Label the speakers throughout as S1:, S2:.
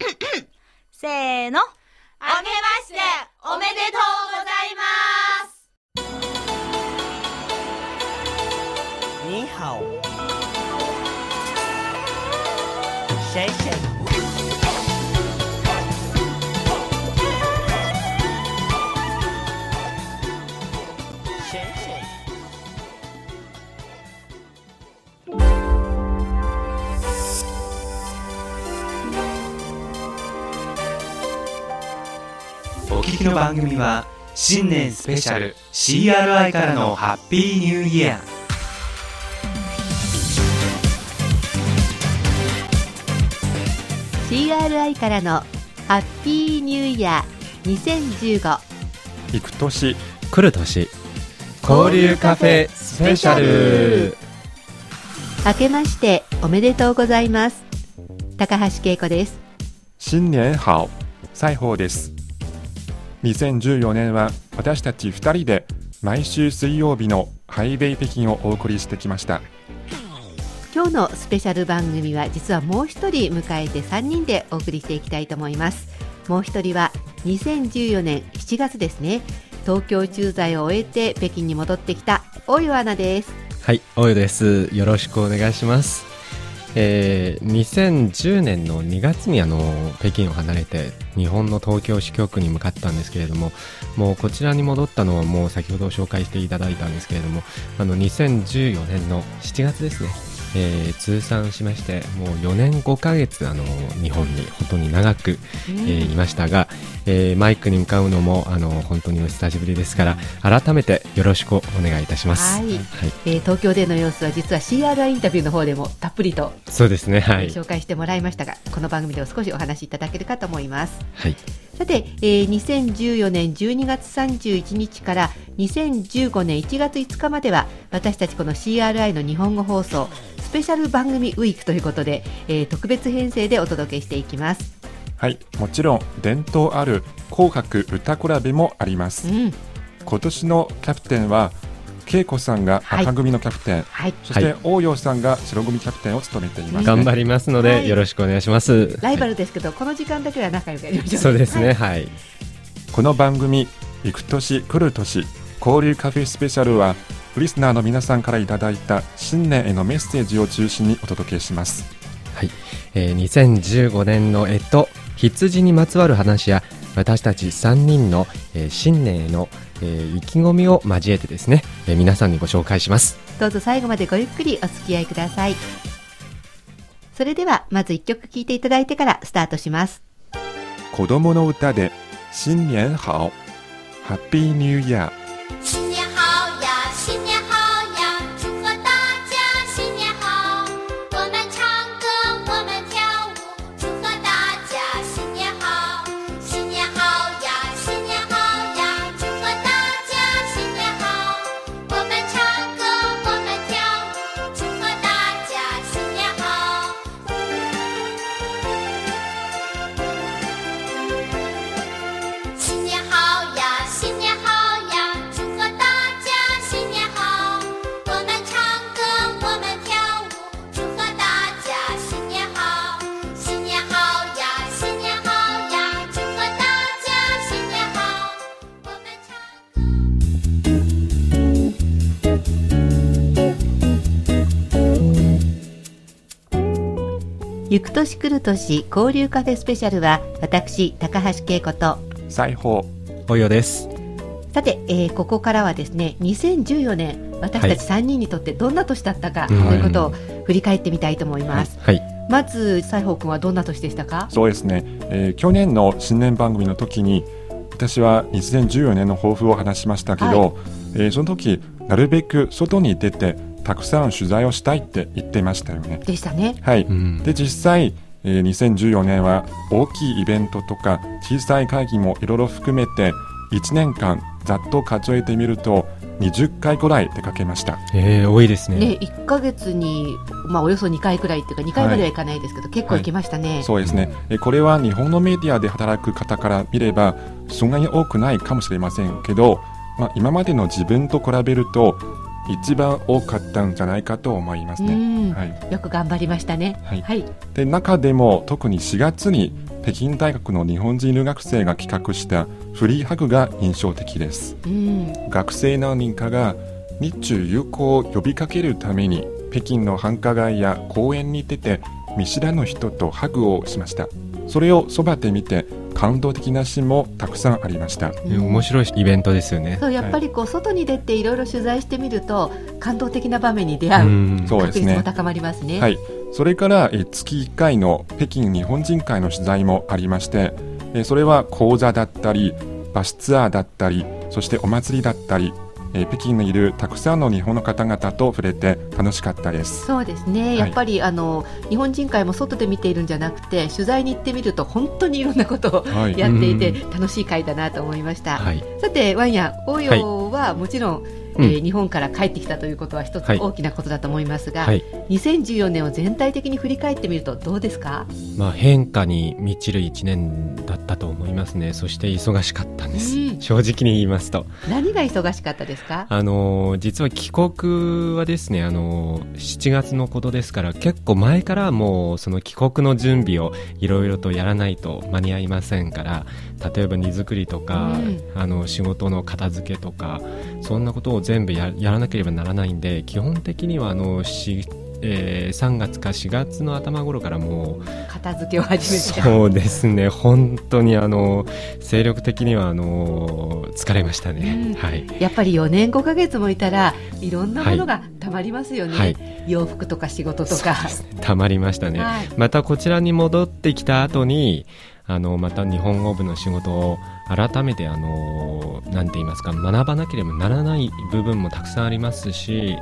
S1: せーの。
S2: あけましておめでとうございます
S3: 你好，
S4: きの番組は新年スペシャル CRI からのハッピーニューイヤー。
S5: CRI からのハッピーニューイヤー2015
S6: 行く年
S7: 来る年。交流カフェスペシャル。
S5: 明けましておめでとうございます。高橋恵子です。
S6: 新年好西宝です2014年は私たち2人で毎週水曜日のハイウェイ北京をお送りしてきました。
S5: 今日のスペシャル番組は実はもう一人迎えて3人でお送りしていきたいと思います。もう一人は2014年7月ですね。東京駐在を終えて北京に戻ってきた大岩アナです。
S7: はい大湯です。よろしくお願いしますえー、2010年の2月にあの北京を離れて日本の東京支局に向かったんですけれどももうこちらに戻ったのはもう先ほど紹介していただいたんですけれどもあの2014年の7月ですね。えー通算しましてもう4年5ヶ月あの日本に本当に長く、えーいましたが、えーマイクに向かうのもあの本当にお久しぶりですから改めてよろしくお願いいたします。
S5: はい。
S7: はい、
S5: えー東京での様子は実は CRI インタビューの方でもたっぷりと
S7: そうですね。はい、
S5: 紹介してもらいましたが、この番組では少しお話しいただけるかと思います。
S7: はい
S5: さて、えー2014年12月31日から2015年1月5日までは私たちこの CRI の日本語放送スペシャル番組ウィークということで、えー特別編成でお届けしていきます。
S6: はいもちろん伝統ある紅白歌比べもあります
S5: うん、
S6: 今年のキャプテンは恵子さんが
S5: はい。
S6: 赤組のキャプテン、
S5: はい。
S6: そして
S7: はい。
S6: 大陽さんが白組キャプテンを務めています、
S7: 頑張りますので、
S5: はい。
S7: よろしくお願いします。
S5: ライバルですけど、この時間だけは仲良くやりましょう。
S7: そうですね、
S5: はい。
S7: はい。
S6: この番組「行く年来る年交流カフェスペシャルは」リスナーの皆さんからいただいた新年へのメッセージを中心にお届けします。
S7: はい、えー2015年のえと羊にまつわる話や私たち3人の、えー新年への、えー意気込みを交えてですね、えー皆さんにご紹介します。
S5: どうぞ最後までごゆっくりお付き合いください。それでは、まず一曲聴いていただいてからスタートします。
S6: 子供の歌で新年好ハッピーニューイヤー
S5: 行く年来る年交流カフェスペシャルは私高橋恵子と
S6: 裁縫
S7: およです。
S5: さて、えーここからはですね2014年私たち3人にとってどんな年だったかと
S7: はい。
S5: いうことを振り返ってみたいと思います、
S7: はい、
S5: まず西宝君はどんな年でしたか？
S6: そうですね、えー去年の新年番組の時に私は2014年の抱負を話しましたけど、えーその時なるべく外に出てたくさん取材をしたいって言っていましたよね。
S5: でしたね。
S6: はい、
S7: うん。
S6: で実際、えー2014年は大きいイベントとか小さい会議もいろいろ含めて1年間ざっと数えてみると20回ぐらい出かけました。
S7: えー、多いですね。
S5: ね1ヶ月に、まあ、およそ2回くらいっていうか2回まではいかないですけど、結構行きましたね、
S6: そうですね、えーこれは日本のメディアで働く方から見ればそんなに多くないかもしれませんけど、まあ、今までの自分と比べると一番多かったんじゃないかと思いますね。
S5: うん
S6: はい、
S5: よく頑張りましたね。
S6: はい
S5: はい。
S6: で中でも特に4月に北京大学の日本人留学生が企画したフリーハグが印象的です
S5: うん。
S6: 学生何人かが日中友好を呼びかけるために北京の繁華街や公園に出て見知らぬ人とハグをしましたそれをそばで見て感動的なシーンもたくさんありました。
S5: うん。
S7: 面白いイベントですよね。
S5: そうやっぱりこう外に出ていろいろ取材してみると感動的な場面に出会う
S7: うん。
S6: そうですね。
S5: 確率も高まりますね。
S6: はい、それからえー月1回の北京日本人会の取材もありましてえーそれは講座だったりバスツアーだったりそしてお祭りだったりえー北京にいるたくさんの日本の方々と触れて楽しかったです。
S5: そうですね、
S6: い。
S5: やっぱりあの日本人会も外で見ているんじゃなくて取材に行ってみると本当にいろんなことを
S6: はい。
S5: やっていて
S7: う
S5: 楽しい会だなと思いました、
S7: はい。
S5: さてワンヤ応用はもちろん、
S7: うん
S5: えー日本から帰ってきたということは一つ
S7: はい
S5: 大きなことだと思いますが、
S7: はい。
S5: 2014年を全体的に振り返ってみるとどうですか？
S7: まあ変化に満ちる一年だったと思いますね。そして忙しかったんです。
S5: うん
S7: 正直に言いますと。
S5: 何が忙しかったですか？
S7: あのー実は帰国はですね、あのー7月のことですから結構前からもうその帰国の準備をいろいろとやらないと間に合いませんから例えば荷造りとか、
S5: うん。
S7: あの仕事の片付けとかそんなことを全部ややらなければならないんで基本的にはあのし、えー3月か4月の頭頃からもう
S5: 片付けを始めて
S7: そうですね。本当にあの精力的にはあの疲れましたね、
S5: うん。
S7: はい。
S5: やっぱり4年5ヶ月もいたらいろんなものがたまりますよね、
S7: はい。
S5: 洋服とか仕事とか。
S7: たまりましたね、
S5: はい。
S7: またこちらに戻ってきた後にあのまた日本語部の仕事を改めてあの何て言いますか学ばなければならない部分もたくさんありますし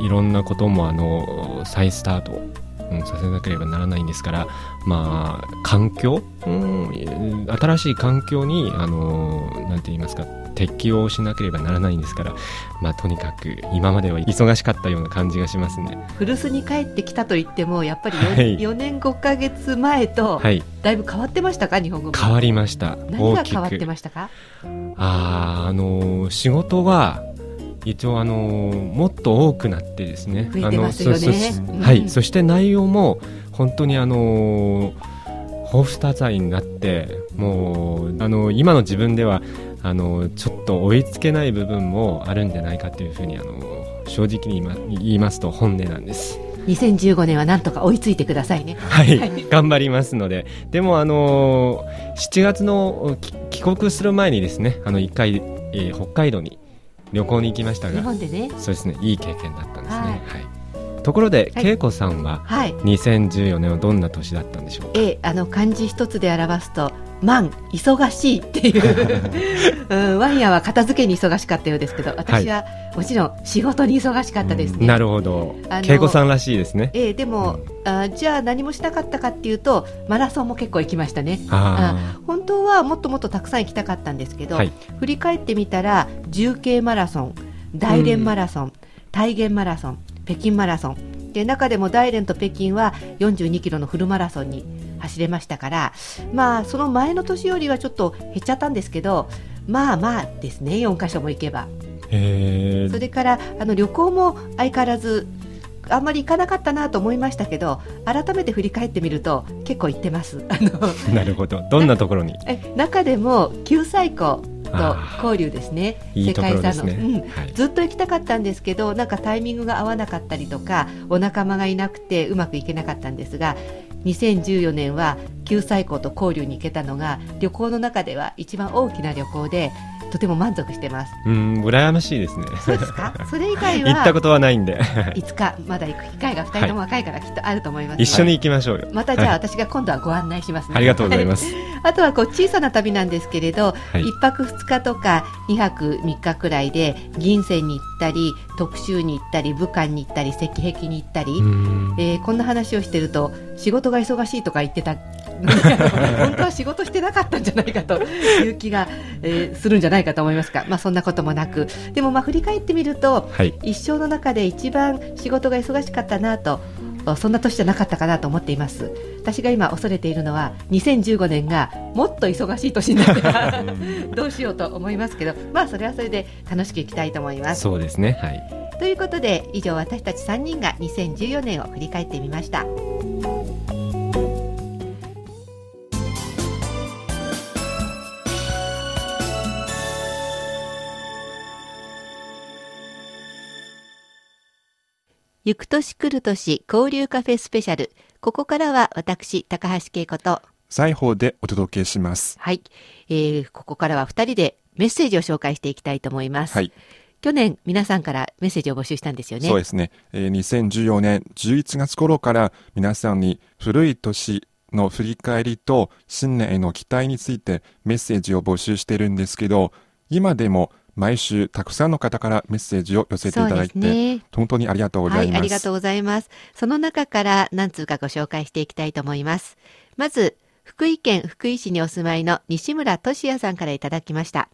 S7: いろんなこともあの再スタート、させなければならないんですからまあ環境、うん、新しい環境にあのなんて言いますか適応しなければならないんですから、まあ、とにかく今までは忙しかったような感じがしますね。
S5: 古巣に帰ってきたと言ってもやっぱり 4,、
S7: はい。
S5: 4年5ヶ月前と
S7: はい、
S5: だいぶ変わってましたか？日本語も。
S7: 変わりました。
S5: 何が変わってましたか？
S7: あーあのー仕事は一応あのーもっと多くなってですね。
S5: 増えてますよね。うん。
S7: はい。そして内容も本当にあのー豊富多彩になってもうあのー今の自分ではあのーちょっと追いつけない部分もあるんじゃないかというふうにあのー正直に言いますと本音なんです。
S5: 2015年はなんとか追いついてくださいね。
S7: はい、
S5: はい。
S7: 頑張りますので、でも、あのー7月のき帰国する前にですね、あの1回、えー北海道に旅行に行きました
S5: 日
S7: が、
S5: 本でね。
S7: そうですね、いい経験だったんですね。
S5: はい。
S7: はいところで、
S5: はい
S7: 恵子さんは
S5: はい。
S7: 2014年はどんな年だったんでしょうか？
S5: えあの漢字一つで表すと「満忙しい」っていう、うん、ワンヤは片付けに忙しかったようですけど私はもちろん仕事に忙しかったですね、
S7: なるほど。恵子さんらしいですね。
S5: ええでも、あじゃあ何もしなかったかっていうとマラソンも結構行きましたね。
S7: あ
S5: 本当はもっともっとたくさん行きたかったんですけど、
S7: はい。
S5: 振り返ってみたら重慶マラソン大連マラソン、大元マラソン北京マラソン。で中でも大連と北京は42キロのフルマラソンに走れましたからまあその前の年よりはちょっと減っちゃったんですけどまあまあですね4カ所も行けば。それからあの旅行も相変わらずあんまり行かなかったなと思いましたけど改めて振り返ってみると結構行ってます。あの
S7: なるほど。どんなところに？
S5: え中でも九西湖と交流ですね。世界遺産の、うん。
S7: はい。
S5: ずっと行きたかったんですけどなんかタイミングが合わなかったりとかお仲間がいなくてうまくいけなかったんですが2014年は九西湖と交流に行けたのが旅行の中では一番大きな旅行でとても満足してます。
S7: うん、羨ましいですね。
S5: そうですか？それ以外
S7: 行ったこ
S5: は
S7: とはないんで、
S5: いつかまだ行く機会が2人とも若いからきっとあると思います、
S7: 一緒に行きましょうよ。
S5: またじゃあ
S7: はい
S5: 私が今度はご案内しますね。
S7: ありがとうございます。
S5: あとはこう小さな旅なんですけれど、
S7: はい
S5: 1泊2日とか2泊3日くらいで銀線に行ったり特集に行ったり武漢に行ったり石壁に行ったり、
S7: うん
S5: えーこんな話をしてると仕事が忙しいとか言ってた 本当は仕事してなかったんじゃないかという気が、えーするんじゃないかと思いますが、まあ、そんなこともなくでもまあ振り返ってみると
S7: はい。
S5: 一生の中で一番仕事が忙しかったなとそんな年じゃなかったかなと思っています私が今恐れているのは2015年がもっと忙しい年になってらどうしようと思いますけどまあそれはそれで楽しくいきたいと思います
S7: そうですね。はい。
S5: ということで以上私たち3人が2014年を振り返ってみました行く年来る年交流カフェスペシャル。ここからは私高橋恵子と。
S6: 裁縫でお届けします。
S5: はい、えー、ここからは2人でメッセージを紹介していきたいと思います、
S6: はい、
S5: 去年皆さんからメッセージを募集したんですよね。
S6: そうですね。えー2014年11月頃から皆さんに古い年の振り返りと新年への期待についてメッセージを募集しているんですけど、今でも毎週たくさんの方からメッセージを寄せていただいて、
S5: ね
S6: 本当にありがとうござ
S5: はいい、
S6: ます。
S5: ありがとうございます。その中から何通かご紹介していきたいと思います。まず、福井県福井市にお住まいの西村俊也さんからいただきました。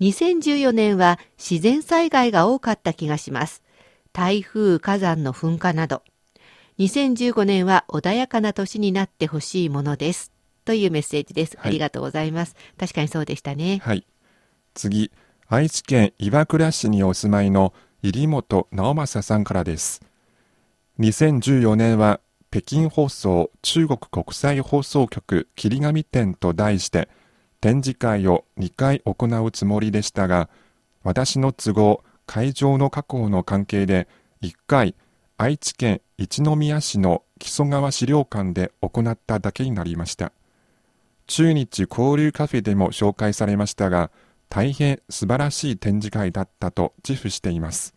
S5: 2014年は自然災害が多かった気がします。台風、火山の噴火など。2015年は穏やかな年になってほしいものです。というメッセージです。
S6: はい
S5: ありがとうございます。確かにそうでしたね。
S6: はい。次、愛知県岩倉市にお住まいの入本直政さんからです。2014年は北京放送中国国際放送局霧紙展と題して展示会を2回行うつもりでしたが、私の都合、会場の確保の関係で1回愛知県一宮市の木曽川資料館で行っただけになりました。中日交流カフェでも紹介されましたが、大変素晴らしい展示会だったと自負しています。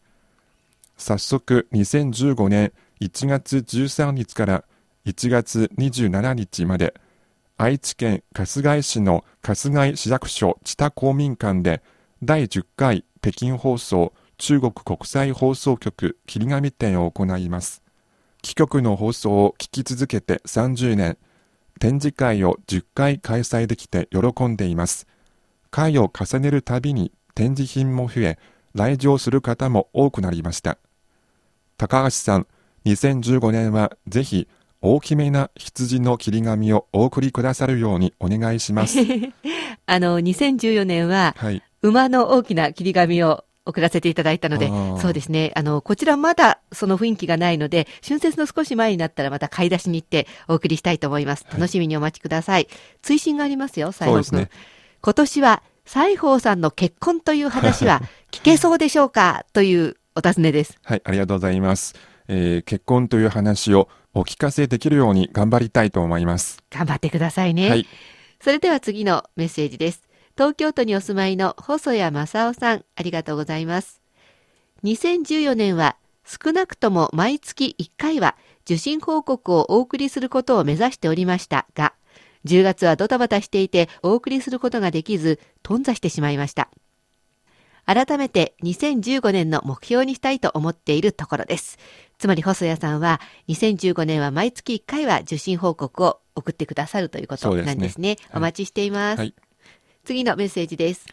S6: 早速2015年1月13日から1月27日まで、愛知県春日井市の春日井市役所知多公民館で第10回北京放送中国国際放送局霧紙展を行います。貴局の放送を聞き続けて30年、展示会を10回開催できて喜んでいます。回を重ねるたびに展示品も増え、来場する方も多くなりました。高橋さん、2015年はぜひ大きめな羊の切り紙をお送りくださるようにお願いします。
S5: あの、2014年は
S6: はい。
S5: 馬の大きな切り紙を送らせていただいたのでそうですね。あの、こちらまだその雰囲気がないので、春節の少し前になったらまた買い出しに行ってお送りしたいと思います。
S6: はい
S5: 楽しみにお待ちください。追伸がありますよ、西郷君。
S6: そうですね。
S5: 今年は西郷さんの結婚という話は 聞けそうでしょうかというお尋ねです。
S6: はい、ありがとうございます。えー結婚という話をお聞かせできるように頑張りたいと思います。
S5: 頑張ってくださいね。
S6: はい。
S5: それでは次のメッセージです。東京都にお住まいの細谷正夫さん、ありがとうございます。2014年は少なくとも毎月1回は受信報告をお送りすることを目指しておりましたが、10月はドタバタしていてお送りすることができず、頓挫してしまいました。改めて2015年の目標にしたいと思っているところです。つまり細谷さんは2015年は毎月1回は受信報告を送ってくださるということなんですね。
S6: はい
S5: お待ちしています。
S6: はい
S5: 次のメッセージです。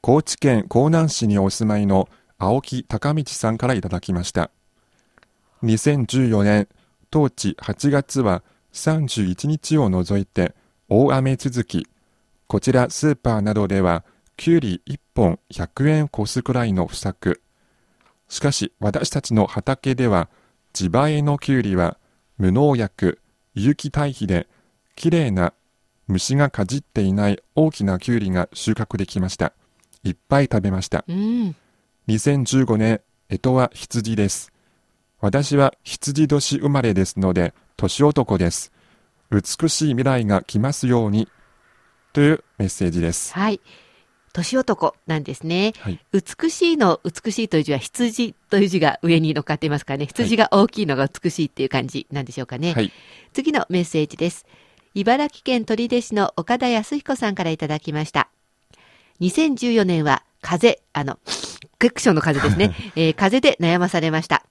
S6: 高知県江南市にお住まいの青木隆道さんからいただきました。2014年、当地8月は31日を除いて大雨続き、こちらスーパーなどではきゅうり1本100円越すくらいの不作。しかし私たちの畑では自前のきゅうりは無農薬、有機堆肥できれいな虫がかじっていない大きなきゅうりが収穫できました。いっぱい食べました。
S5: うん。
S6: 2015年、干支は羊です。私は羊年生まれですので、年男です。美しい未来が来ますように。というメッセージです。
S5: はい。年男なんですね。
S6: はい。
S5: 美しいの美しいという字は羊という字が上に乗っかっていますからね。羊が大きいのが美しいっていう感じなんでしょうかね。
S6: はい。
S5: 次のメッセージです。茨城県取手市の岡田康彦さんからいただきました。2014年は風、あの、クエクションの風ですね。えー風で悩まされました。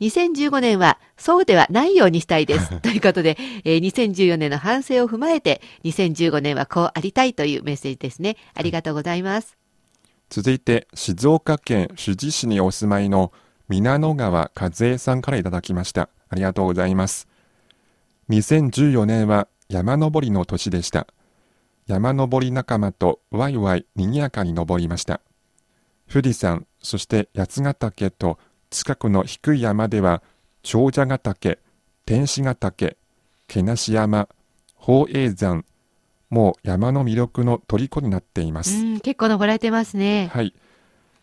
S5: 2015年はそうではないようにしたいです。ということで、えー2014年の反省を踏まえて、2015年はこうありたいというメッセージですね。ありがとうございます。
S6: 続いて、静岡県富士市にお住まいの皆野川和恵さんからいただきました。ありがとうございます。2014年は山登りの年でした。山登り仲間とワイワイ賑やかに登りました。富士山、そして八ヶ岳と近くの低い山では長者ヶ岳、天使ヶ岳、毛無山、宝永山、もう山の魅力の虜になっています。
S5: うん、結構登られてますね。
S6: はい。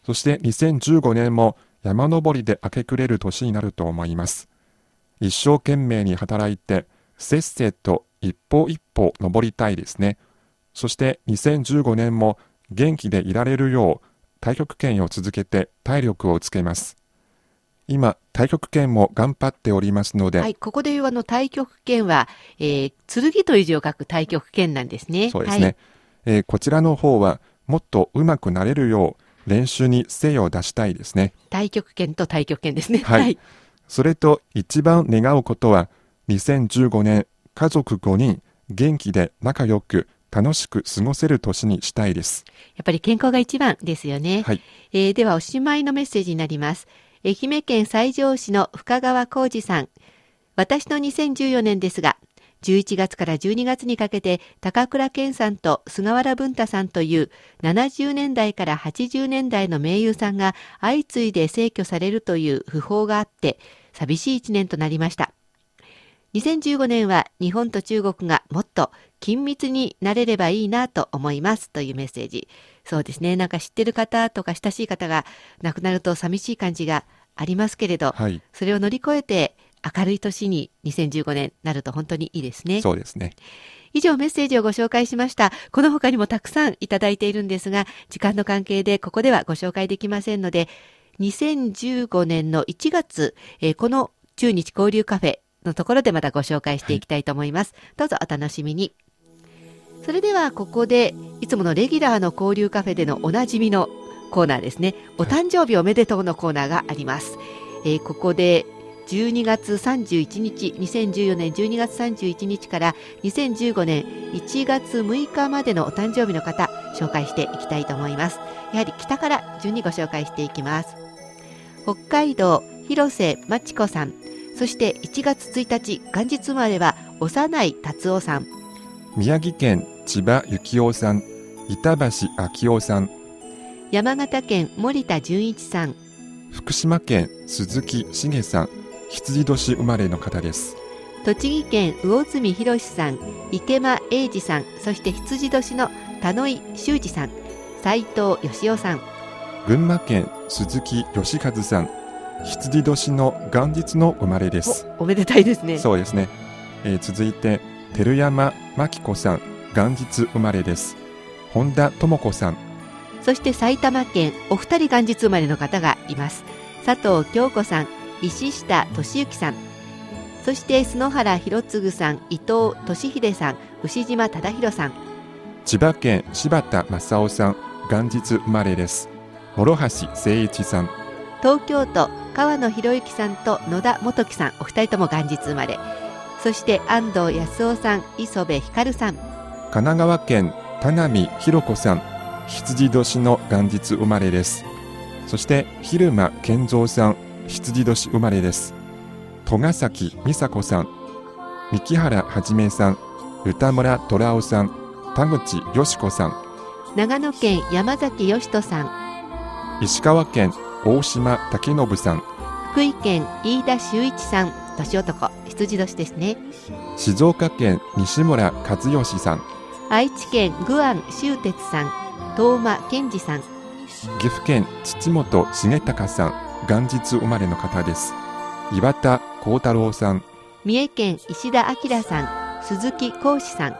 S6: そして2015年も山登りで明け暮れる年になると思います。一生懸命に働いて、せっせと一歩一歩登りたいですね。そして2015年も元気でいられるよう、太極拳を続けて体力をつけます。今、太極拳も頑張っておりますので、
S5: はい、ここでいうあの太極拳は、えー、剣という字を書く太極拳なんですね。
S6: そうですね、えーこちらの方はもっと上手くなれるよう練習に精を出したいですね。
S5: はい。太極拳と太極拳ですね。
S6: はいそれと一番願うことは、2015年家族5人元気で仲良く楽しく過ごせる年にしたいです。
S5: やっぱり健康が一番ですよね。
S6: はい。
S5: えーではおしまいのメッセージになります。愛媛県西条市の深川浩二さん。私の2014年ですが、11月から12月にかけて高倉健さんと菅原文太さんという70年代から80年代の名優さんが相次いで逝去されるという訃報があって寂しい一年となりました。2015年は日本と中国がもっと緊密になれればいいなと思いますというメッセージ。そうですね。なんか知ってる方とか親しい方が亡くなると寂しい感じがありますけれど、
S6: はい。
S5: それを乗り越えて明るい年に2015年なると本当にいいですね。
S6: そうですね。
S5: 以上メッセージをご紹介しました。この他にもたくさんいただいているんですが、時間の関係でここではご紹介できませんので、2015年の1月、えーこの中日交流カフェのところでまたご紹介していきたいと思います。どうぞお楽しみに。それではここで、いつものレギュラーの交流カフェでのおなじみのコーナーですね。お誕生日おめでとうのコーナーがあります。えーここで12月31日、2014年12月31日から2015年1月6日までのお誕生日の方、紹介していきたいと思います。やはり北から順にご紹介していきます。北海道、広瀬真知子さん、そして1月1日、元日生まれは幼い達夫さん、
S6: 宮城県千葉幸雄さん、板橋昭夫さん、
S5: 山形県森田純一さん、
S6: 福島県鈴木茂さん、羊年生まれの方です。
S5: 栃木県魚住博さん、池間英二さん、そして羊年の田野井修二さん、斉藤義雄さん、
S6: 群馬県鈴木義和さん、羊年の元日の生まれです。
S5: おおめでたいですね。
S6: そうですね。えー続いて、照山真紀子さん、元日生まれです。本田智子さん、
S5: そして埼玉県お二人元日生まれの方がいます。佐藤京子さん、石下俊之さん、そして須原博次さん、伊藤俊秀さん、牛島忠宏さん、
S6: 千葉県柴田正夫さん、元日生まれです。諸橋誠一さん、
S5: 東京都川野博之さんと野田元樹さん、お二人とも元日生まれ。そして安藤康夫さん、磯部光さん、
S6: 神奈川県田波弘子さん、羊年の元日生まれです。そして、蛭間健三さん、羊年生まれです。戸ヶ崎美佐子さん、三木原はじめさん、歌村虎夫さん、田口よし子さん、
S5: 長野県山崎義人さん、
S6: 石川県大島武信さん、
S5: 福井県飯田修一さん、年男、羊年ですね。
S6: 静岡県西村和義さん、
S5: 愛知県グアン修哲さん、東間健二さん、
S6: 岐阜県土本重隆さん、元日生まれの方です。岩田幸太郎さん、
S5: 三重県石田明さん、鈴木浩志さん、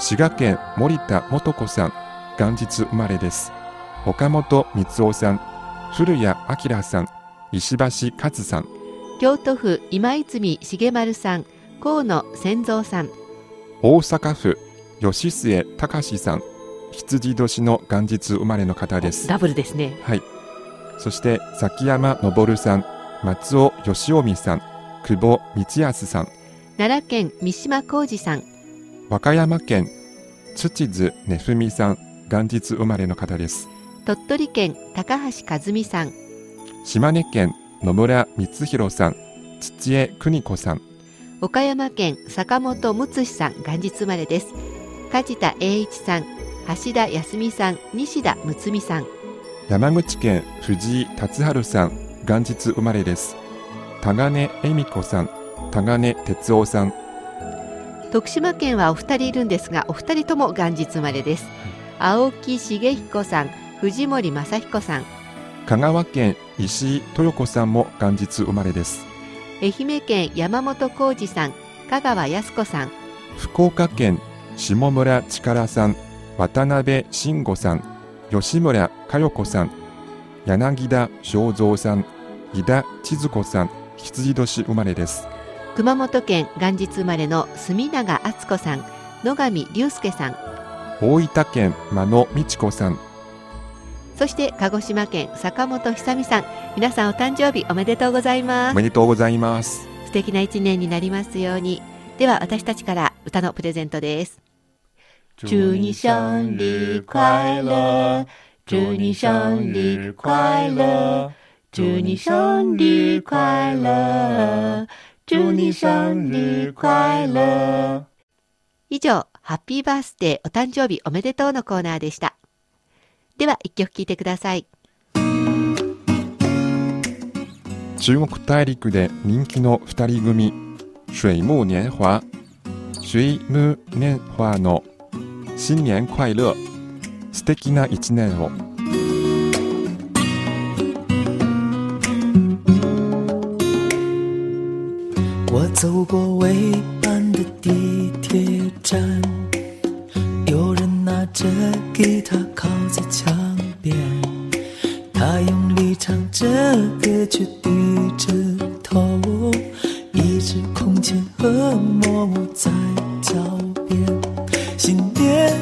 S6: 滋賀県森田素子さん、元日生まれです。岡本光夫さん、古谷明さん、石橋勝さん、
S5: 京都府今泉重丸さん、河野千蔵さん、
S6: 大阪府吉末隆さん、羊年の元日生まれの方です。
S5: ダブルですね。
S6: はい。そして、崎山昇さん、松尾義臣さん、久保光康さん、
S5: 奈良県三島浩二さん、
S6: 和歌山県土津ねふみさん、元日生まれの方です。
S5: 鳥取県高橋和美さん、
S6: 島根県野村光弘さん、土江邦子さん、
S5: 岡山県坂本睦さん、元日生まれです。梶田栄一さん、橋田康美さん、西田睦美さん、
S6: 山口県藤井達治さん、元日生まれです。田金恵美子さん田金哲夫さん。
S5: 徳島県はお二人いるんですがお二人とも元日生まれです。青木茂彦さん藤森正彦さん。
S6: 香川県石井豊子さんも元日生まれです。
S5: 愛媛県山本浩二さん香川靖子さん。
S6: 福岡県下村力さん渡辺慎吾さん吉村佳代子さん柳田正蔵さん井田千鶴子さん羊年生まれです。
S5: 熊本県元日生まれの住永敦子さん野上隆介さん。
S6: 大分県真野美智子さん。
S5: そして鹿児島県坂本久美さん。皆さんお誕生日おめでとうございます。
S6: おめでとうございます。
S5: 素敵な一年になりますように。では私たちから歌のプレゼントです祝你生日快乐祝你生日快乐祝你生日快乐祝你生日快乐以上ハッピーバースデーお誕生日おめでとうのコーナーでした。では一曲聴いてください。
S6: 中国大陸で人気の二人組水木年華。水木年華の新年快乐素敵な一年を
S1: 我走过未班的地铁站，有人拿着吉他靠在墙边，他用力唱着歌却低着头，一只空间和默默在脚边。新年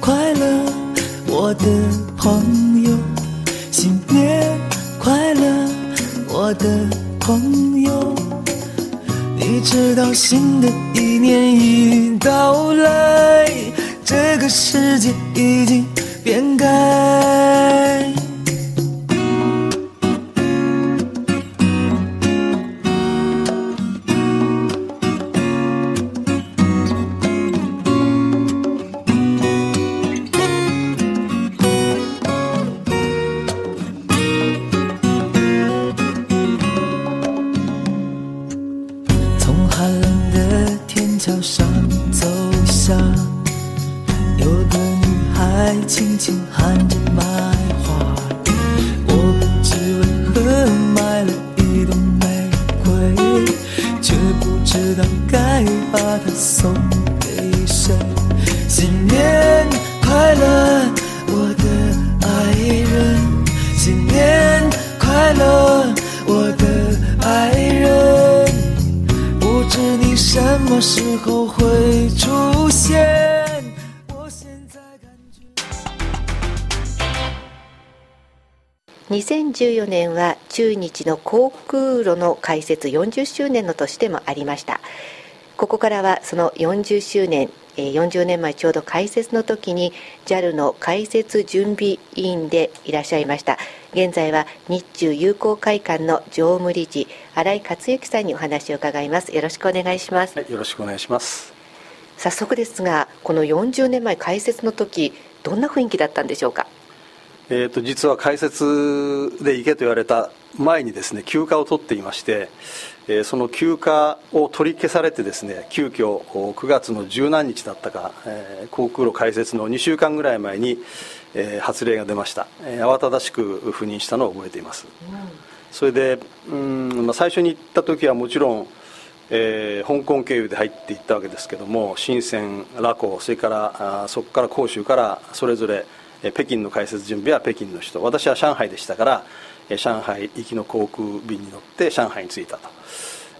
S1: 快乐，我的朋友！新年快乐，我的朋友！你知道新的一年已到来，
S5: 中日の航空路の開設40周年の年でもありました。ここからはその40周年えー40年前ちょうど開設の時に JAL の開設準備委員でいらっしゃいました。現在は日中友好会館の常務理事新井克之さんにお話を伺います。よろしくお願いします、
S8: はい、よろしくお願いします。
S5: 早速ですがこの40年前開設の時どんな雰囲気だったんでしょうか？
S8: えー、と実は開設で行けと言われた前にですね休暇を取っていまして、えーその休暇を取り消されてですね急遽こう9月の十何日だったか、えー航空路開設の2週間ぐらい前に、えー発令が出ました、えー慌ただしく赴任したのを覚えています、それでうん、まあ、最初に行った時はもちろんえー香港経由で入っていったわけですけども深セン、ラコそれからあーそこから広州からそれぞれえー北京の開設準備は北京の人私は上海でしたからえー上海行きの航空便に乗って上海に着いたと、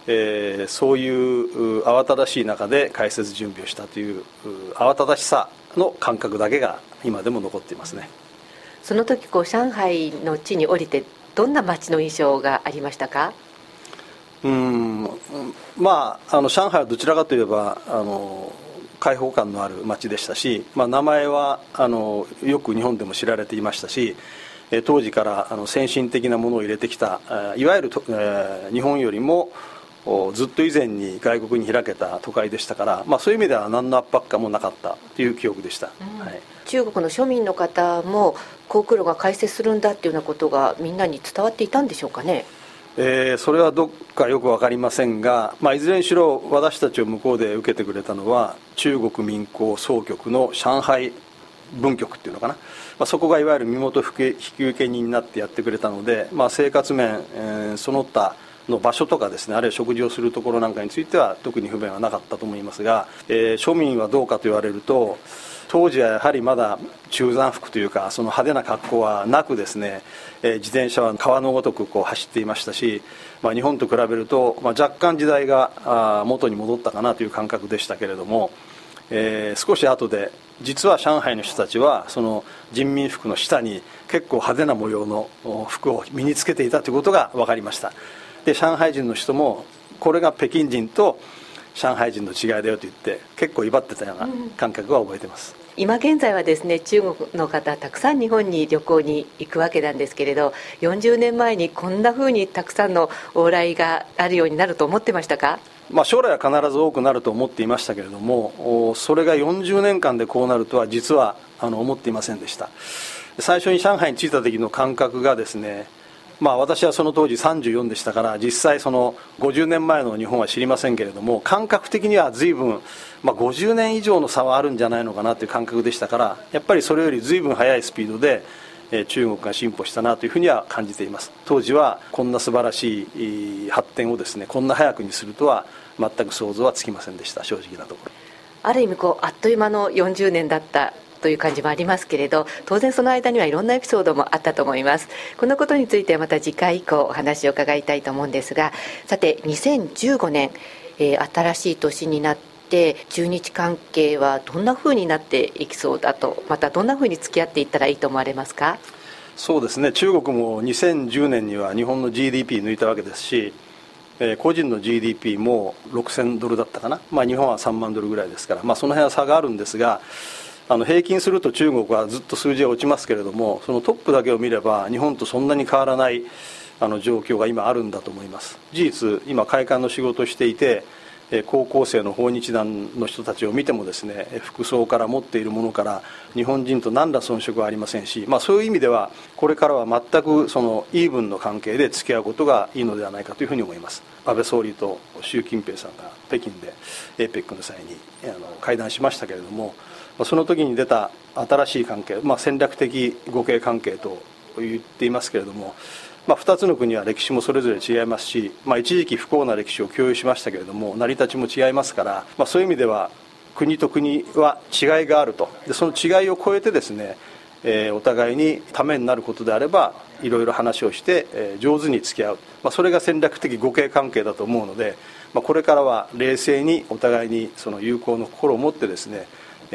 S8: えーそういうう慌ただしい中で開設準備をしたというう慌ただしさの感覚だけが今でも残っていますね。
S5: その時こう上海の地に降りてどんな街の印象がありましたか？
S8: うんまああの上海はどちらかといえばあの開放感のある街でしたし、まあ、名前はあのよく日本でも知られていましたしえー当時からあの先進的なものを入れてきたえーいわゆると、えー日本よりもおずっと以前に外国に開けた都会でしたから、まあ、そういう意味では何の圧迫感もなかったという記憶でした、はい。
S5: 中国の庶民の方も航空路が開設するんだっていうようなことがみんなに伝わっていたんでしょうかね
S8: えーそれはどっかよく分かりませんが、まあ、いずれにしろ私たちを向こうで受けてくれたのは中国民工総局の上海分局っていうのかな、まあ、そこがいわゆる身元引受人になってやってくれたので、まあ、生活面、えーその他の場所とかですねあるいは食事をするところなんかについては特に不便はなかったと思いますが、えー庶民はどうかと言われると当時はやはりまだ中山服というかその派手な格好はなくですね、え自転車は川のごとくこう走っていましたし、まあ、日本と比べると、まあ、若干時代があ元に戻ったかなという感覚でしたけれども、えー少し後で実は上海の人たちはその人民服の下に結構派手な模様の服を身につけていたということが分かりました。で上海人の人もこれが北京人と上海人の違いだよと言って結構威張ってたような感覚は覚えてます、
S5: 今現在はですね中国の方たくさん日本に旅行に行くわけなんですけれど40年前にこんな風にたくさんの往来があるようになると思ってましたか？
S8: まあ、将来は必ず多くなると思っていましたけれどもそれが40年間でこうなるとは実はあの思っていませんでした。最初に上海に着いた時の感覚がですねまあ、私はその当時34でしたから実際その50年前の日本は知りませんけれども感覚的には随分、まあ、50年以上の差はあるんじゃないのかなという感覚でしたからやっぱりそれより随分速いスピードでえ中国が進歩したなというふうには感じています。当時はこんな素晴らしい発展をですねこんな早くにするとは全く想像はつきませんでした正直なところ。
S5: ある意味こうあっという間の40年だったという感じもありますけれど当然その間にはいろんなエピソードもあったと思います。このことについてまた次回以降お話を伺いたいと思うんですがさて2015年、えー新しい年になって中日関係はどんな風になっていきそうだとまたどんな風に付き合っていったらいいと思われますか？
S8: そうですね。中国も2010年には日本の GDP 抜いたわけですし、えー個人の GDP も6000ドルだったかな、まあ、日本は3万ドルぐらいですから、まあ、その辺は差があるんですがあの平均すると中国はずっと数字が落ちますけれどもそのトップだけを見れば日本とそんなに変わらないあの状況が今あるんだと思います。事実今会館の仕事をしていてえ高校生の訪日団の人たちを見てもですね服装から持っているものから日本人と何ら遜色はありませんし、まあ、そういう意味ではこれからは全くそのイーブンの関係で付き合うことがいいのではないかというふうに思います。安倍総理と習近平さんが北京で APEC の際にあの会談しましたけれどもその時に出た新しい関係、まあ、戦略的互恵関係と言っていますけれども、まあ、2つの国は歴史もそれぞれ違いますし、まあ、一時期不幸な歴史を共有しましたけれども成り立ちも違いますから、まあ、そういう意味では国と国は違いがあると。でその違いを超えてですね、えーお互いにためになることであればいろいろ話をして、えー上手に付き合う、まあ、それが戦略的互恵関係だと思うので、まあ、これからは冷静にお互いにその友好の心を持ってですね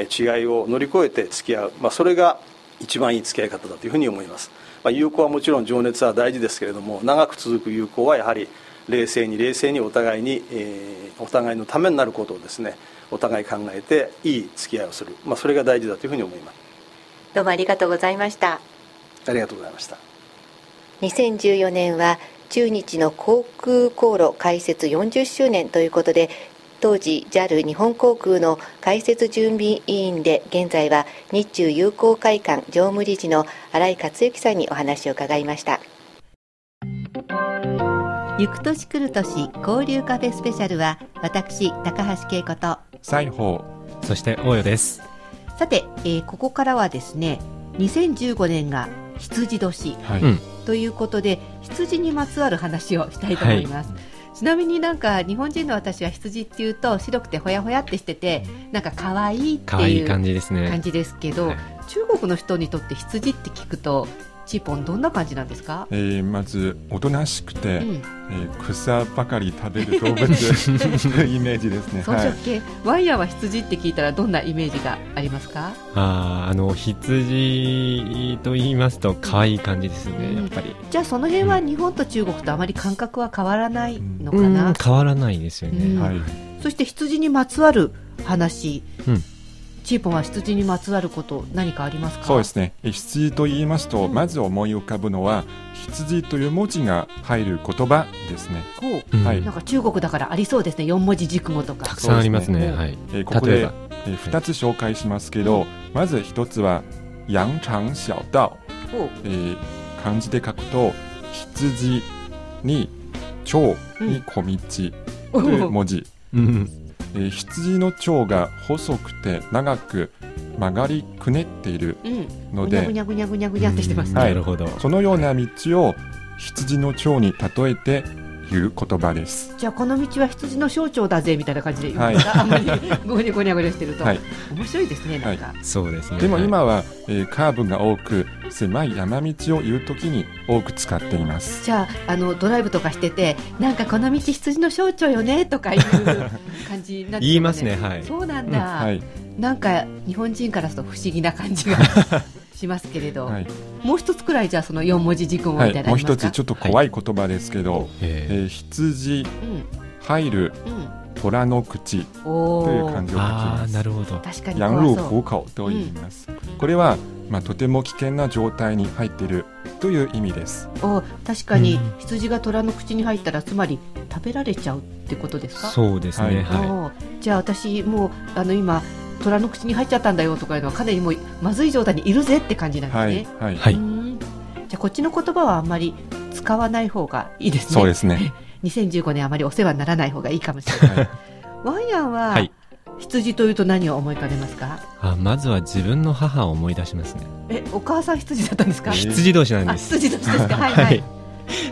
S8: 違いを乗り越えて付き合う、まあ、それが一番いい付き合い方だというふうに思います、まあ、友好はもちろん情熱は大事ですけれども長く続く友好はやはり冷静に冷静にお互いに、えーお互いのためになることをですねお互い考えていい付き合いをする、まあ、それが大事だというふうに思います。
S5: どうもありがとうございました。
S8: ありがとうございました。
S5: 2014年は中日の航空航路開設40周年ということで当時 JAL 日本航空の開設準備委員で現在は日中友好会館常務理事の新井克之さんにお話を伺いました。行く年来る年交流カフェスペシャルは私高橋恵子と
S6: 裁縫
S7: そして大代です。
S5: さて、えーここからはですね2015年が羊年
S6: はい、
S7: うん
S5: ということで羊にまつわる話をしたいと思います、ちなみになんか日本人の私は羊っていうと白くてほやほやってしててなんか可愛いって
S7: い
S5: いう
S7: 感じですね。
S5: 感じですけど、
S7: はい。
S5: 中国の人にとって羊って聞くとチーポンどんな感じなんですか、
S6: えーまずおとなしくて、
S5: うん、
S6: えー草ばかり食べる動物 イメージですね。
S5: 草食系、ワイヤーは羊って聞いたらどんなイメージがありますか？
S7: あーあの羊と言いますと可愛い感じですね、
S5: うん。
S7: やっぱり。
S5: じゃあその辺は日本と中国とあまり感覚は変わらないのか
S7: うん。
S5: な、
S7: 変わらないですよね、
S5: うん。
S6: はい、
S5: そして羊にまつわる話、
S7: うん
S5: チーポンは羊にまつわること何かありますか？
S6: そうですね。え羊と言いますと、まず思い浮かぶのは羊という文字が入る言葉ですね。
S5: こう。
S7: うん
S6: はい。
S5: なんか中国だからありそうですね。4文字熟語とか。
S7: たくさんありますね。
S5: ね。
S7: はい。
S6: えーここで
S7: 例え
S6: ー2つ紹介しますけど、まず1つは羊腸小道、
S5: こ
S6: えー漢字で書くと羊に蝶に小道という文字、
S7: うん
S6: えー羊の腸が細くて長く曲がりくねっている
S5: うん。
S6: ので
S5: ぐにゃぐにゃぐにゃぐにゃぐにゃってしてますね、
S6: は
S7: ないるほど。
S6: そのような道を羊の腸に例えて言う言葉です。
S5: じゃあこの道は羊の象徴だぜみたいな感じで言うんですか、あんまりごにゃごにゃごにゃしてると、
S6: はい。
S5: 面白いですねなんか、
S7: そうですね。
S6: でも
S7: はい
S6: 今は、えーカーブが多く狭い山道を言うときに多く使っています。
S5: じゃああのドライブとかしててなんかこの道羊の象徴よねとかいう感じになって、
S7: 言いますねはい。
S5: そうなんだ、
S6: はい、
S5: なんか日本人からすると不思議な感じが しますけれど、
S6: はい、
S5: もう一つくらいじゃあその四文字熟語みたいな
S6: はい、もう一つちょっと怖い言葉ですけど、
S7: え
S6: え。ー羊
S5: うん
S6: 入る
S5: うん
S6: 虎の口という漢字を書き
S7: ああ
S6: ます。
S7: なるほど。
S5: 確かに怖そう。
S6: 虎口と言います。これは、まあ、とても危険な状態に入っているという意味です。
S5: お確かに
S7: うん。
S5: 羊が虎の口に入ったらつまり食べられちゃうってことですか？
S7: そうですね。
S6: はい。
S5: じゃあ私もうあの今虎の口に入っちゃったんだよとかいうのはかなりもうまずい状態にいるぜって感じなんです
S6: は
S5: ね
S6: い、、はい、
S7: はい。
S5: じゃあこっちの言葉はあんまり使わない方がいいですね。
S6: そうですね。
S5: 2015年あまりお世話にならない方がいいかもしれない、
S6: はい。
S5: ワンヤンは、
S7: はい。
S5: 羊というと何を思い浮かべますか？
S7: あまずは自分の母を思い出しますね。
S5: えお母さん羊だったんですか？
S6: えー
S7: 羊同士なん
S5: あ
S7: です。
S5: 羊としてですか？はい。はい、
S7: はい。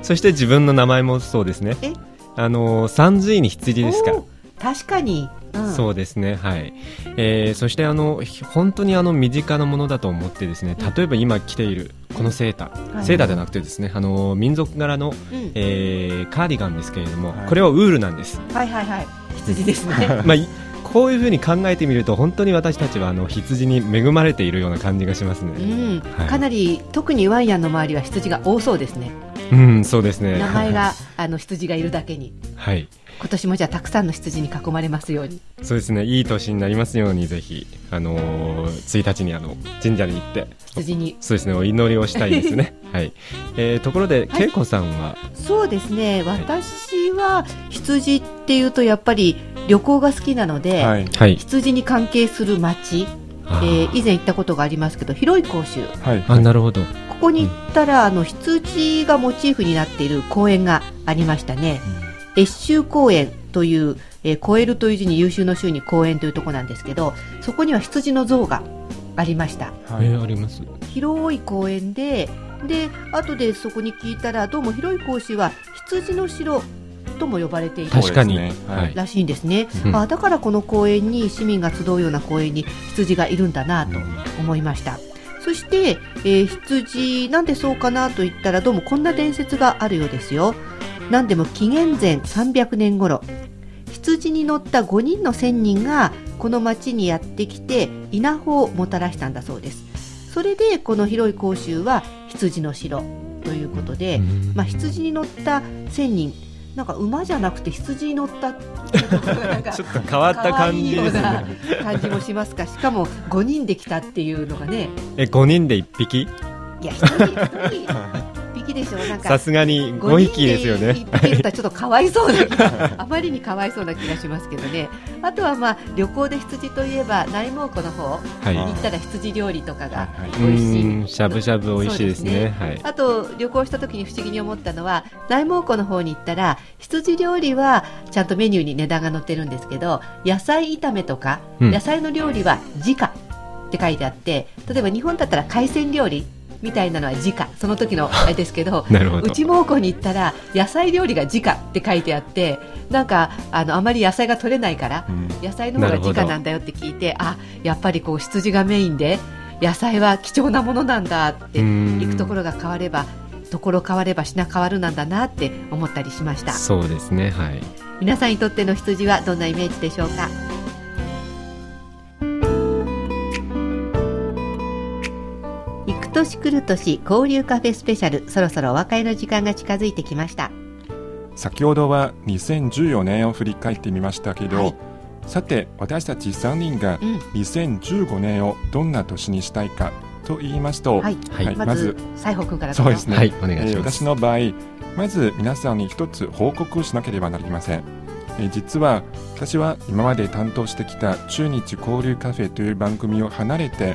S7: そして自分の名前もそうですね。
S5: え？
S7: あの三髄に羊ですか
S5: 確かに、うん、
S7: そうですねはい、えーそしてあのひ本当にあの身近なものだと思ってですね例えば今着ているこのセーター、
S5: はい。
S7: セーターじゃなくてですねあの民族柄の、
S5: うん。
S7: えーカーディガンですけれども、
S6: はい。
S7: これはウールなんです。
S5: はいはいはい。羊ですね。
S7: まあいこういうふうに考えてみると本当に私たちはあの羊に恵まれているような感じがしますね。
S5: うん、
S7: はい
S5: かなり特にワンヤンの周りは羊が多そうですね
S7: うんそうですね
S5: 名前があの羊がいるだけに
S7: はい
S5: 今年もじゃあたくさんの羊に囲まれますように。
S7: そうですね。いい年になりますようにぜひあのー1日にあの神社に行って。
S5: 羊に。
S7: そうですね。お祈りをしたいですね。はい、えーところで
S5: はい。
S7: 恵子さんは？
S5: そうですね。私は羊っていうとやっぱり旅行が好きなので、
S6: はい、
S7: はい。
S5: 羊に関係する町、えー以前行ったことがありますけど広い甲州。
S6: はい、
S7: あなるほど。
S5: ここに行ったら、あの羊がモチーフになっている公園がありましたね、越州公園という、えー超えるという字に優秀の州に公園というところなんですけどそこには羊の像がありました。
S6: はい、
S7: えーあります。
S5: 広い公園でで後でそこに聞いたらどうも広い甲州は羊の城とも呼ばれている
S7: 確かに。
S6: そうですね。
S7: はい。
S5: らしいんですね、
S7: うん。
S5: あだからこの公園に市民が集うような公園に羊がいるんだなと思いました、そして、えー羊なんでそうかなと言ったらどうもこんな伝説があるようですよ何でも紀元前300年頃羊に乗った5人の仙人がこの町にやってきて稲穂をもたらしたんだそうです。それでこの広い甲州は羊の城ということで、
S7: うん。
S5: まあ、羊に乗った仙人なんか馬じゃなくて羊に乗ったなんか
S7: ちょっと変わった感じですね。
S5: 感じもしますか。しかも5人で来たっていうのがね。
S7: え5人で1匹？
S5: いや1人1人。1 匹でしょ。なんか
S7: さすがに5匹ですよね。
S5: 5人で1匹だったらちょっとかわいそうな気があまりにかわいそうな気がしますけどね。あとはまあ旅行で羊といえば内蒙古の方
S7: はい。
S5: に行ったら羊料理とかが
S6: はい
S7: う
S5: 美味しい。
S7: んしゃぶしゃぶ美味しいですね。はい。
S5: あと旅行した時に不思議に思ったのは内蒙古の方に行ったら羊料理はちゃんとメニューに値段が載ってるんですけど野菜炒めとか、
S7: うん。
S5: 野菜の料理は自家って書いてあって例えば日本だったら海鮮料理みたいなのは自家その時のあれですけど
S7: なるほど。
S5: 内蒙古に行ったら野菜料理が自家って書いてあってなんかあのあまり野菜が取れないから
S6: うん。
S5: 野菜の方が自家なんだよって聞いてあやっぱりこう羊がメインで野菜は貴重なものなんだって
S7: うん。
S5: 行くところが変わればところ変われば品変わるなんだなって思ったりしました。
S7: そうですねはい。
S5: 皆さんにとっての羊はどんなイメージでしょうか？年来る年交流カフェスペシャルそろそろお別れの時間が近づいてきました。
S6: 先ほどは2014年を振り返ってみましたけど、
S5: はい。
S6: さて私たち3人が
S5: うん。
S6: 2015年をどんな年にしたいかと言いますと、
S5: はい、
S7: はい
S5: まず西郷君からど
S6: そうですね、
S7: はいお願いし
S6: えー
S7: ます
S6: 私の場合まず皆さんに一つ報告をしなければなりません、えー実は私は今まで担当してきた中日交流カフェという番組を離れて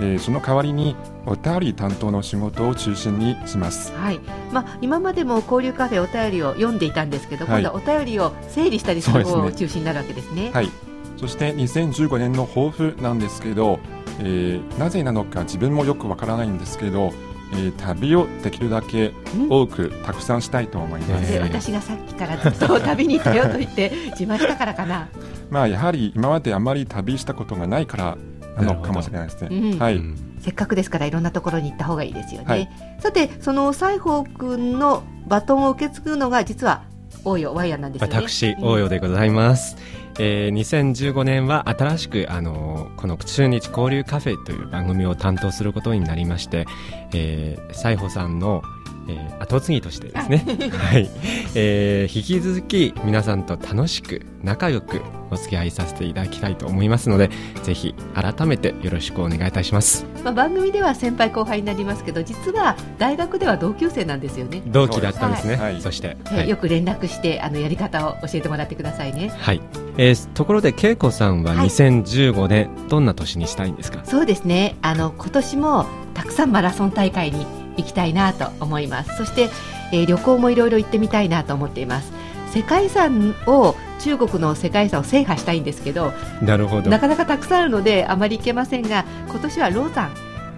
S6: えーその代わりにお便り担当の仕事を中心にします。
S5: はい、まあ、今までも交流カフェお便りを読んでいたんですけど、
S6: はい。
S5: 今度はお便りを整理したりする方を中心になるわけですね。
S6: はい、そして2015年の抱負なんですけど、えーなぜなのか自分もよくわからないんですけど、えー旅をできるだけ多くたくさんしたいと思います、
S5: で
S7: えー。
S5: 私がさっきからずっと旅に行ったよと言って自慢したからかな。
S6: まあやはり今まであまり旅したことがないからなのかもしれないですね
S5: うん
S6: はい、
S7: うん
S5: せっかくですからいろんなところに行った方がいいですよね。
S6: はい
S5: さてその西宝くんのバトンを受け継ぐのが実は大洋ワイヤーなんですよね。
S7: 私、
S5: うん
S7: 大洋でございます。えー2015年は新しく、あのこの中日交流カフェという番組を担当することになりまして、えー、西宝さんの、えー後継ぎとしてですね、はい、えー引き続き皆さんと楽しく仲良くお付き合いさせていただきたいと思いますので、ぜひ改めてよろしくお願いいたします。
S5: まあ、番組では先輩後輩になりますけど実は大学では同級生なんですよね。
S7: 同期だったんですね。
S6: はい
S7: そして、
S5: えーよく連絡してあのやり方を教えてもらってくださいね。
S7: はい。えーところで、恵子さんは
S5: はい
S7: 2015年、どんな年にしたいんですか？
S5: そうですねあの今年もたくさんマラソン大会に行きたいなと思いますそして、えー旅行もいろいろ行ってみたいなと思っています世界遺産を中国の世界遺産を制覇したいんですけど
S7: なるほど。
S5: なかなかたくさんあるのであまり行けませんが今年はローザ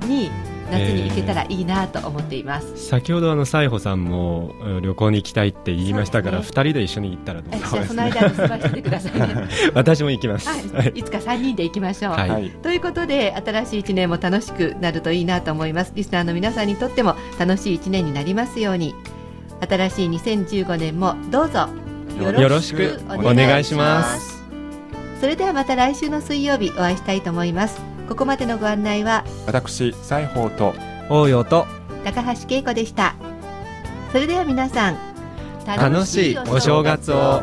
S5: ンに夏に行けたらいいなと思っています、
S7: 先ほどあの西穂さんもうん旅行に行きたいって言いましたから、
S5: そう
S7: 二人で一緒に行ったらどうですか
S5: その間に済ませてくださいね、
S7: 私も行きます。
S5: はい、いつか3人で行きましょう、
S7: はい。
S6: はい
S5: ということで新しい1年も楽しくなるといいなと思います。リスナーの皆さんにとっても楽しい1年になりますように。新しい2015年もどうぞ。よ
S7: よろしくお願いします。
S5: それではまた来週の水曜日お会いしたいと思いますここまでのご案内は
S6: 私西宝と
S7: 応用と
S5: 高橋恵子でした。それでは皆さん
S7: 楽しいお正月を